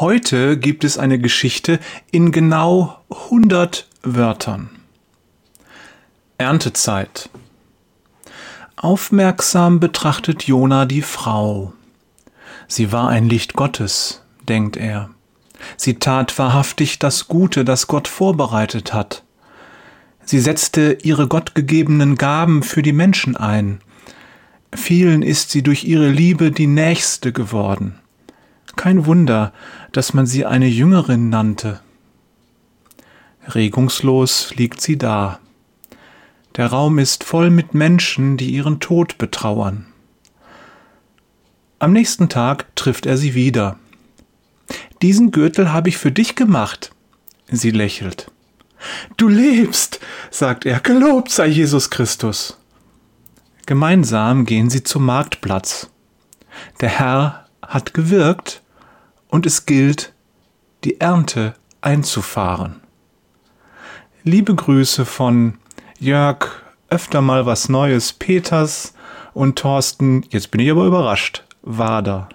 Heute gibt es eine Geschichte in genau 100 Wörtern. Erntezeit. Aufmerksam betrachtet Jona die Frau. Sie war ein Licht Gottes, denkt er. Sie tat wahrhaftig das Gute, das Gott vorbereitet hat. Sie setzte ihre gottgegebenen Gaben für die Menschen ein. Vielen ist sie durch ihre Liebe die Nächste geworden. Kein Wunder, dass man sie eine Jüngerin nannte. Regungslos liegt sie da. Der Raum ist voll mit Menschen, die ihren Tod betrauern. Am nächsten Tag trifft er sie wieder. Diesen Gürtel habe ich für dich gemacht. Sie lächelt. Du lebst, sagt er, gelobt sei Jesus Christus. Gemeinsam gehen sie zum Marktplatz. Der Herr hat gewirkt und es gilt, die Ernte einzufahren. Liebe Grüße von Jörg, öfter mal was Neues, Peters und Thorsten, jetzt bin ich aber überrascht, Wader.